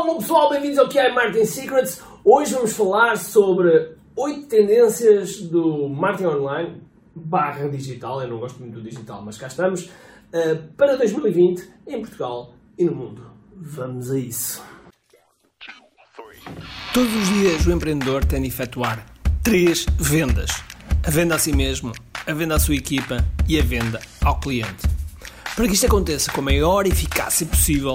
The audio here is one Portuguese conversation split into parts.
Olá pessoal, bem-vindos ao QI Marketing Secrets. Hoje vamos falar sobre 8 tendências do marketing online barra digital. Eu não gosto muito do digital, mas cá estamos. uh, para 2020 em Portugal e no mundo. Vamos a isso. Todos os dias o empreendedor tem de efetuar três vendas: a venda a si mesmo, a venda à sua equipa e a venda ao cliente. Para que isto aconteça com a maior eficácia possível,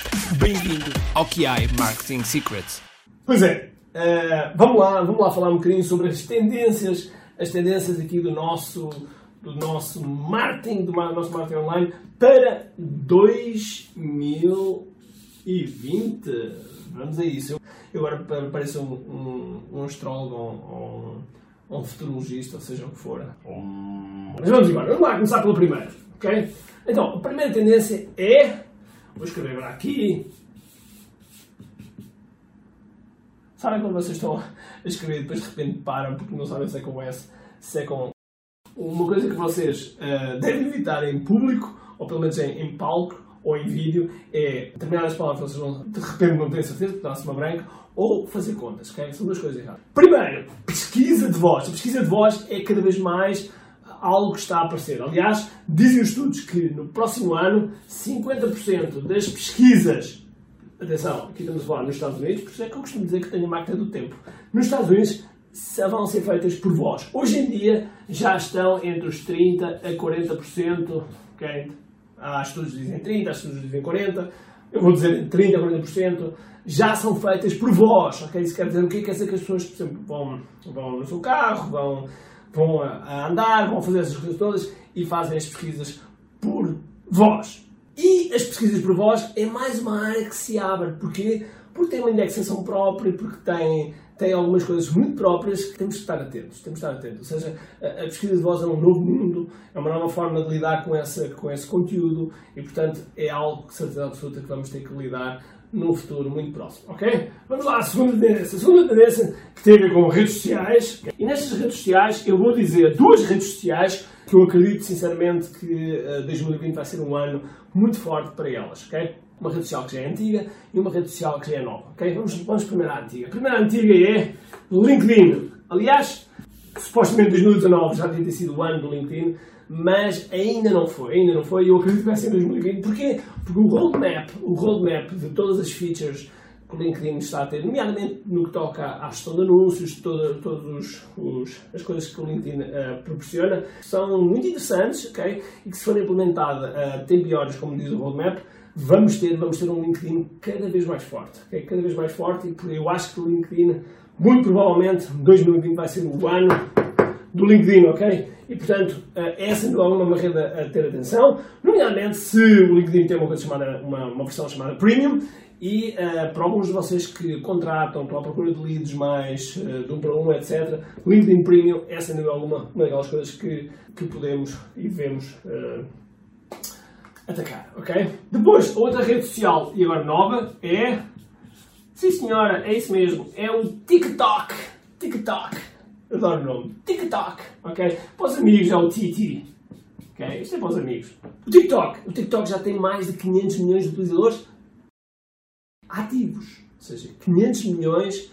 Bem-vindo ao QI Marketing Secrets. Pois é, uh, vamos, lá, vamos lá falar um bocadinho sobre as tendências, as tendências aqui do nosso, do nosso marketing, do nosso marketing online para 2020. Vamos a isso. Eu agora pareço um, um, um astrólogo ou um, um, futurologista, ou seja o que for. Mas vamos embora. Vamos lá começar pela primeira. ok? Então, a primeira tendência é. Vou escrever agora aqui. Sabem quando vocês estão a escrever e depois de repente param porque não sabem se é com S, se é com. Uma coisa que vocês uh, devem evitar em público, ou pelo menos em, em palco, ou em vídeo é determinadas palavras vocês vão, de repente não têm certeza, dá-se uma branca, ou fazer contas, ok? São duas coisas erradas. Primeiro, pesquisa de voz. A pesquisa de voz é cada vez mais algo que está a aparecer. Aliás, dizem os estudos que no próximo ano 50% das pesquisas, atenção, aqui estamos a falar nos Estados Unidos, por isso é que eu costumo dizer que tenho a máquina do tempo. Nos Estados Unidos vão ser feitas por voz. Hoje em dia já estão entre os 30% a 40%, ok? Há estudos que dizem 30%, há estudos que dizem 40%, eu vou dizer 30% a 40%, já são feitas por vós. Okay? Isso quer dizer o? Quer dizer que as pessoas, por exemplo, vão, vão no seu carro, vão, vão a andar, vão fazer essas coisas todas e fazem as pesquisas por vós. E as pesquisas por vós é mais uma área que se abre. Porquê? Porque tem uma indexação própria, porque tem tem algumas coisas muito próprias que temos que estar atentos. Temos que estar atentos. Ou seja, a, a pesquisa de voz é um novo mundo, é uma nova forma de lidar com, essa, com esse conteúdo e, portanto, é algo que, certeza absoluta, que vamos ter que lidar num futuro muito próximo, ok? Vamos lá, a segunda tendência. A segunda tendência que tem a ver com redes sociais. E nestas redes sociais eu vou dizer duas redes sociais que eu acredito sinceramente que uh, 2020 vai ser um ano muito forte para elas, ok? uma rede social que já é antiga e uma rede social que já é nova. Okay? Vamos, vamos primeiro à antiga. A primeira antiga é LinkedIn. Aliás, supostamente 2019 já devia ter sido o ano do LinkedIn, mas ainda não foi, ainda não foi, e eu acredito que vai ser em 2020. Porquê? Porque o roadmap, o roadmap de todas as features que o LinkedIn está a ter, nomeadamente no que toca à gestão de anúncios, todas os, os, as coisas que o LinkedIn uh, proporciona, são muito interessantes, ok? E que se forem implementadas a uh, tempo e horas, como diz o roadmap, vamos ter, vamos ter um LinkedIn cada vez mais forte. Okay? Cada vez mais forte e eu acho que o LinkedIn, muito provavelmente, 2020 vai ser o ano do LinkedIn, ok? E portanto, eh, essa não é uma rede a ter atenção, nomeadamente se o LinkedIn tem uma coisa chamada, uma, uma versão chamada Premium, e uh, para alguns de vocês que contratam, estão à procura de leads mais uh, de um para um, etc., LinkedIn Premium, essa não é uma, uma daquelas coisas que, que podemos e devemos uh, atacar, ok? Depois, outra rede social, e agora nova, é... Sim senhora, é isso mesmo, é o TikTok. TikTok. Adoro o nome. TikTok, ok? Para os amigos é o TT. Ok? Isto é para os amigos. O TikTok. O TikTok já tem mais de 500 milhões de utilizadores ativos. Ou seja, 500 milhões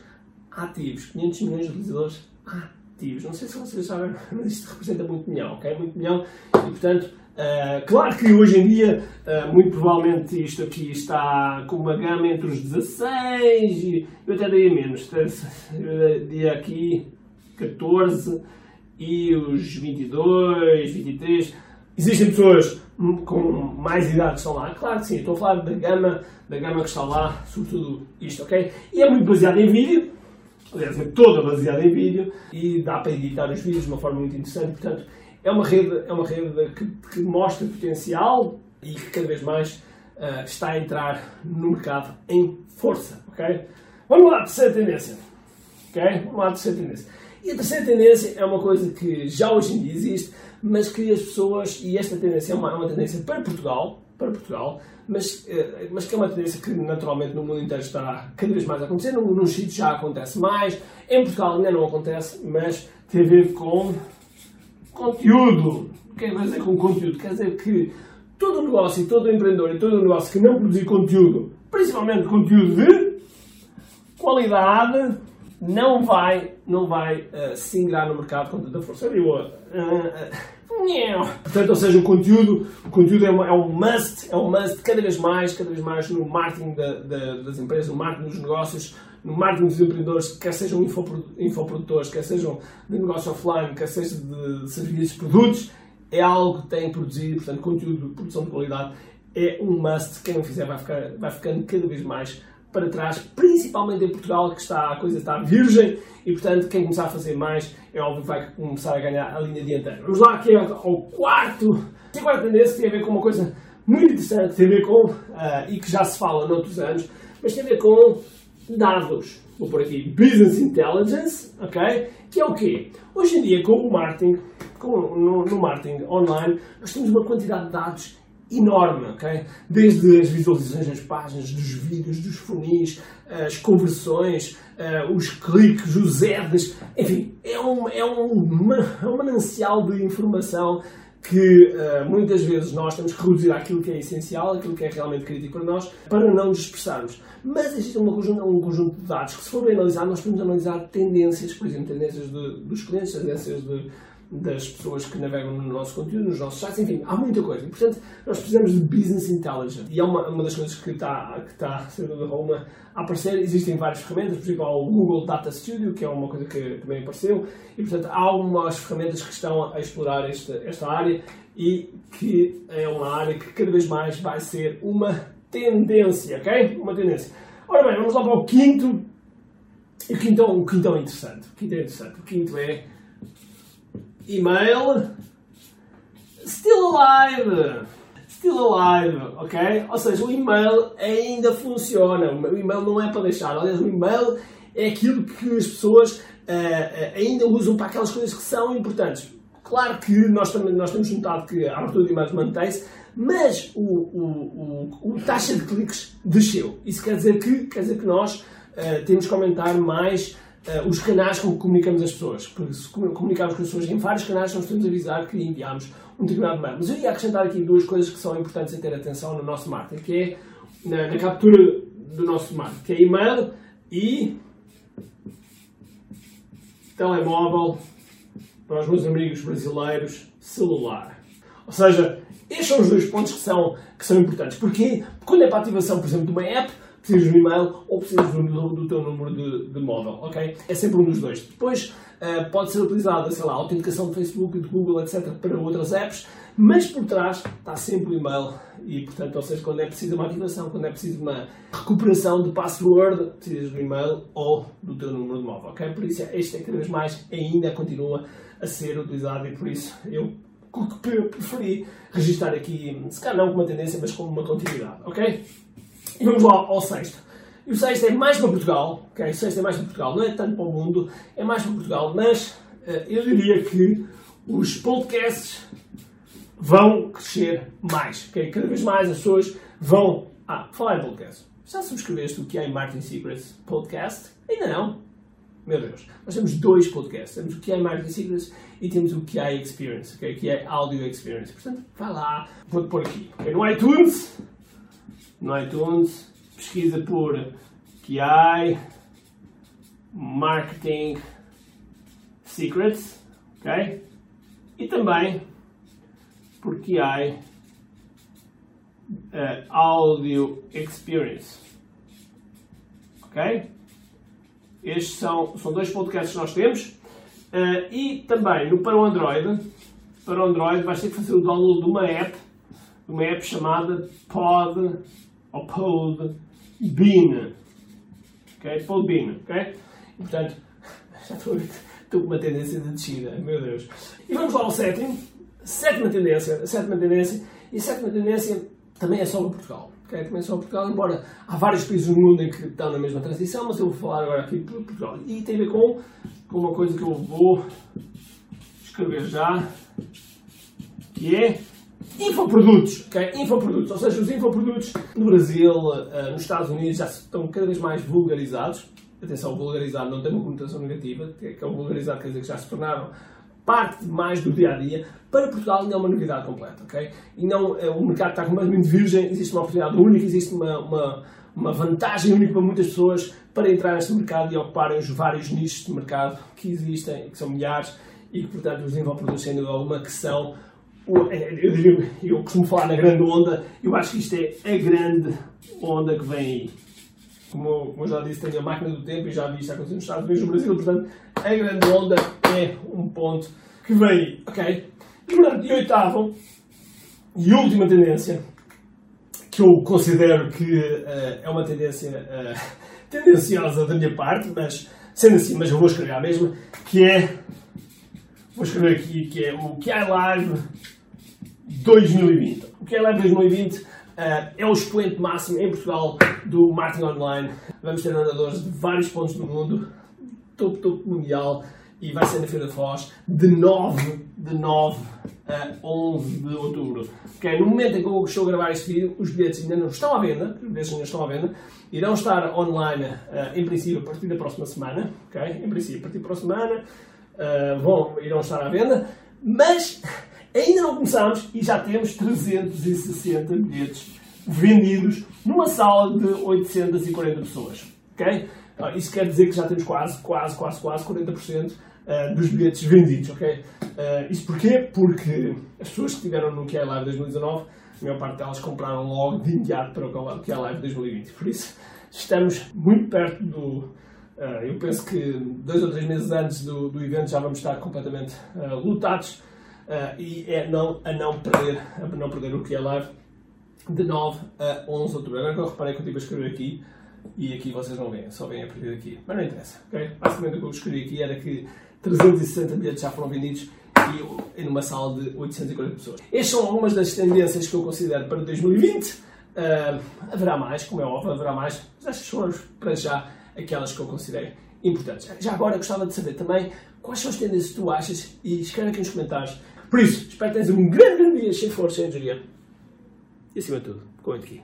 ativos. 500 milhões de utilizadores ativos. Não sei se vocês sabem, mas isto representa muito milhão, ok? Muito milhão. E, portanto, Uh, claro que hoje em dia, uh, muito provavelmente isto aqui está com uma gama entre os 16 e eu até daria menos, eu diria aqui 14 e os 22, 23. Existem pessoas com mais idade que estão lá, claro que sim, estou a falar da gama, da gama que está lá, sobretudo isto, ok? E é muito baseado em vídeo, aliás, é toda baseada em vídeo e dá para editar os vídeos de uma forma muito interessante, portanto é uma rede, é uma rede que, que mostra potencial e que cada vez mais uh, está a entrar no mercado em força. Okay? Vamos lá, terceira tendência. Ok? Vamos lá, terceira tendência. E a terceira tendência é uma coisa que já hoje em dia existe, mas que as pessoas, e esta tendência é uma, é uma tendência para Portugal, para Portugal, mas, eh, mas que é uma tendência que naturalmente no mundo inteiro está cada vez mais a acontecer, num, num já acontece mais, em Portugal ainda não acontece, mas tem a ver com conteúdo. O que é que dizer com conteúdo? Quer dizer que todo negócio e todo empreendedor e todo negócio que não produzir conteúdo, principalmente conteúdo de qualidade, não vai, não vai uh, se ingrar no mercado com tanta força. Eu, uh, uh, Portanto, ou seja, o conteúdo, o conteúdo é, uma, é, um must, é um must cada vez mais, cada vez mais no marketing da, da, das empresas, no marketing dos negócios, no marketing dos empreendedores, quer sejam infoprodutores, quer sejam de negócio offline, quer sejam de serviços, produtos, é algo que tem que produzir, portanto, conteúdo de produção de qualidade é um must. Quem não fizer vai, ficar, vai ficando cada vez mais para trás, principalmente em Portugal, que está, a coisa está virgem e, portanto, quem começar a fazer mais é óbvio que vai começar a ganhar a linha dianteira. Vamos lá aqui ao quarto. A quarta tendência tem a ver com uma coisa muito interessante, tem a ver com, uh, e que já se fala noutros anos, mas tem a ver com dados. Vou por aqui, Business Intelligence, ok? Que é o quê? Hoje em dia, com o marketing, com, no, no marketing online, nós temos uma quantidade de dados enorme, ok? Desde as visualizações das páginas, dos vídeos, dos funis, as conversões, uh, os cliques, os ads, enfim, é um, é um, é um manancial de informação que uh, muitas vezes nós temos que reduzir aquilo que é essencial, aquilo que é realmente crítico para nós, para não nos dispersarmos. Mas existe um conjunto, um conjunto de dados que, se for bem analisar, nós podemos analisar tendências, por exemplo, tendências de, dos clientes, tendências de das pessoas que navegam no nosso conteúdo, nos nossos sites, enfim, há muita coisa. E, portanto, nós precisamos de business intelligence. E é uma, uma das coisas que está, que está dúvida alguma, a aparecer. Existem várias ferramentas, por exemplo, o Google Data Studio, que é uma coisa que também apareceu. E, portanto, há algumas ferramentas que estão a explorar esta, esta área e que é uma área que cada vez mais vai ser uma tendência, ok? Uma tendência. Ora bem, vamos lá para o quinto. O quinto, o quinto é interessante. O quinto é interessante. O quinto é email still alive. Still alive, ok? Ou seja, o e-mail ainda funciona. O e-mail não é para deixar. Aliás, o e-mail é aquilo que as pessoas uh, ainda usam para aquelas coisas que são importantes. Claro que nós, também, nós temos notado que a abertura de e-mails mantém-se, mas o, o, o, o, taxa de cliques desceu. Isso quer dizer que, quer dizer que nós uh, temos que aumentar mais uh, os canais com que comunicamos as pessoas. Porque se comunicarmos com as pessoas em vários canais, nós temos avisar que enviamos um determinado mail. Mas eu ia acrescentar aqui duas coisas que são importantes a ter atenção no nosso marketing, que é na, na captura do nosso marketing, que é e-mail e telemóvel para os meus amigos brasileiros, celular. Ou seja, estes são os dois pontos que são, que são importantes. Porque quando é para a ativação, por exemplo, de uma app, precisas do e-mail ou precisas do, do teu número de, de, móvel, ok? É sempre um dos dois. Depois uh, pode ser utilizada, sei lá, a autenticação de Facebook, de Google, etc. para outras apps, mas por trás está sempre o e-mail e, portanto, ou seja, quando é preciso uma ativação, quando é preciso uma recuperação de password, precisas do e-mail ou do teu número de móvel, ok? Por isso, este é cada vez mais ainda continua a ser utilizado e por isso eu preferi registrar aqui, se calhar não como uma tendência, mas como uma continuidade, ok? Vamos lá ao sexto. E o sexto é mais para Portugal, ok? O sexto é mais para Portugal, não é tanto para o mundo, é mais para Portugal, mas uh, eu diria que os podcasts vão crescer mais, ok? Cada vez mais as pessoas vão. Ah, falar em podcast. Já subscreveste o que é Martin Secrets Podcast? Ainda não? Meu Deus. Nós temos dois podcasts. Temos o que é Martin Secrets e temos o que é Experience, okay? que é Audio Experience. Portanto, vai lá, vou-te pôr aqui. Okay? No iTunes, no iTunes, pesquisa por QI Marketing Secrets, ok? E também por QI uh, Audio Experience, ok? Estes são, são dois podcasts que nós temos. Uh, e também no, para o Android, para o Android vais ter que fazer o download de uma app, uma app chamada Pod ou Podbean. Ok? Podbean, ok? E, portanto, já estou, estou com uma tendência de descida, meu Deus. E vamos lá ao sétimo. Sétima tendência. Sétima tendência. E sétima tendência também é sobre Portugal. Okay? Também só Portugal, embora há vários países no mundo em que estão na mesma transição, mas eu vou falar agora aqui por Portugal. E tem a ver com, com uma coisa que eu vou escrever já, que é infoprodutos, ok? Infoprodutos, ou seja, os infoprodutos no Brasil, uh, nos Estados Unidos já estão cada vez mais vulgarizados. Atenção, vulgarizar não tem uma conotação negativa, que é o vulgarizar quer dizer que já se tornaram parte mais do dia a dia. Para Portugal ainda é uma novidade completa, ok? E não, uh, o mercado está completamente virgem, existe uma oportunidade única, existe uma, uma, uma vantagem única para muitas pessoas para entrar neste mercado e ocuparem os vários nichos de mercado que existem, que são milhares, e que, portanto, os infoprodutos, sem dúvida alguma, que são é, eu, diria, eu costumo falar na grande onda, eu acho que isto é a grande onda que vem aí. Como, como eu já disse, tenho a máquina do tempo e já vi isto acontecer nos Estados Unidos no Brasil, portanto, a grande onda é um ponto que vem aí, ok? E, portanto, e oitavo e última tendência, que eu considero que uh, é uma tendência uh, tendenciosa da minha parte, mas sendo assim, mas eu vou escrever a mesma, que é, vou escrever aqui, que é o QI Live 2020. O que é Live 2020 uh, é o expoente máximo em Portugal do marketing online. Vamos ter oradores de vários pontos do mundo, topo, topo mundial, e vai ser na Feira da Foz de 9 de 9 a 11 de outubro. Okay, no momento em que eu estou a gravar este vídeo, os bilhetes ainda não estão à venda, os bilhetes ainda estão à venda, irão estar online uh, em princípio a partir da próxima semana, okay? em princípio a partir da próxima semana, uh, vão, irão estar à venda, mas Ainda não começámos e já temos 360 bilhetes vendidos numa sala de 840 pessoas. ok? Ah, isso quer dizer que já temos quase, quase, quase, quase 40% ah, dos bilhetes vendidos. ok? Ah, isso porquê? Porque as pessoas que estiveram no QI Live 2019, a maior parte delas compraram logo de imediato para o QI Live 2020. Por isso, estamos muito perto do. eu penso que dois ou três meses antes do, do evento já vamos estar completamente lutados Uh, e é não, a não perder, a não perder o que é live de 9 a 11 de outubro. Agora que eu reparei que eu estive a escrever aqui e aqui vocês não veem, só veem a partir daqui. Mas não interessa, ok? Basicamente o que eu escrevi aqui era que 360 bilhetes já foram vendidos e numa sala de 840 pessoas. Estas são algumas das tendências que eu considero para 2020. Uh, ah, haverá mais, como é óbvio, haverá mais, mas estas foram para já aquelas que eu considerei importantes. Já agora gostava de saber também quais são as tendências que tu achas e escreve aqui nos comentários por isso, espero que tenhas um grande, grande dia, cheio de força, cheio energia. E acima de tudo, comente aqui.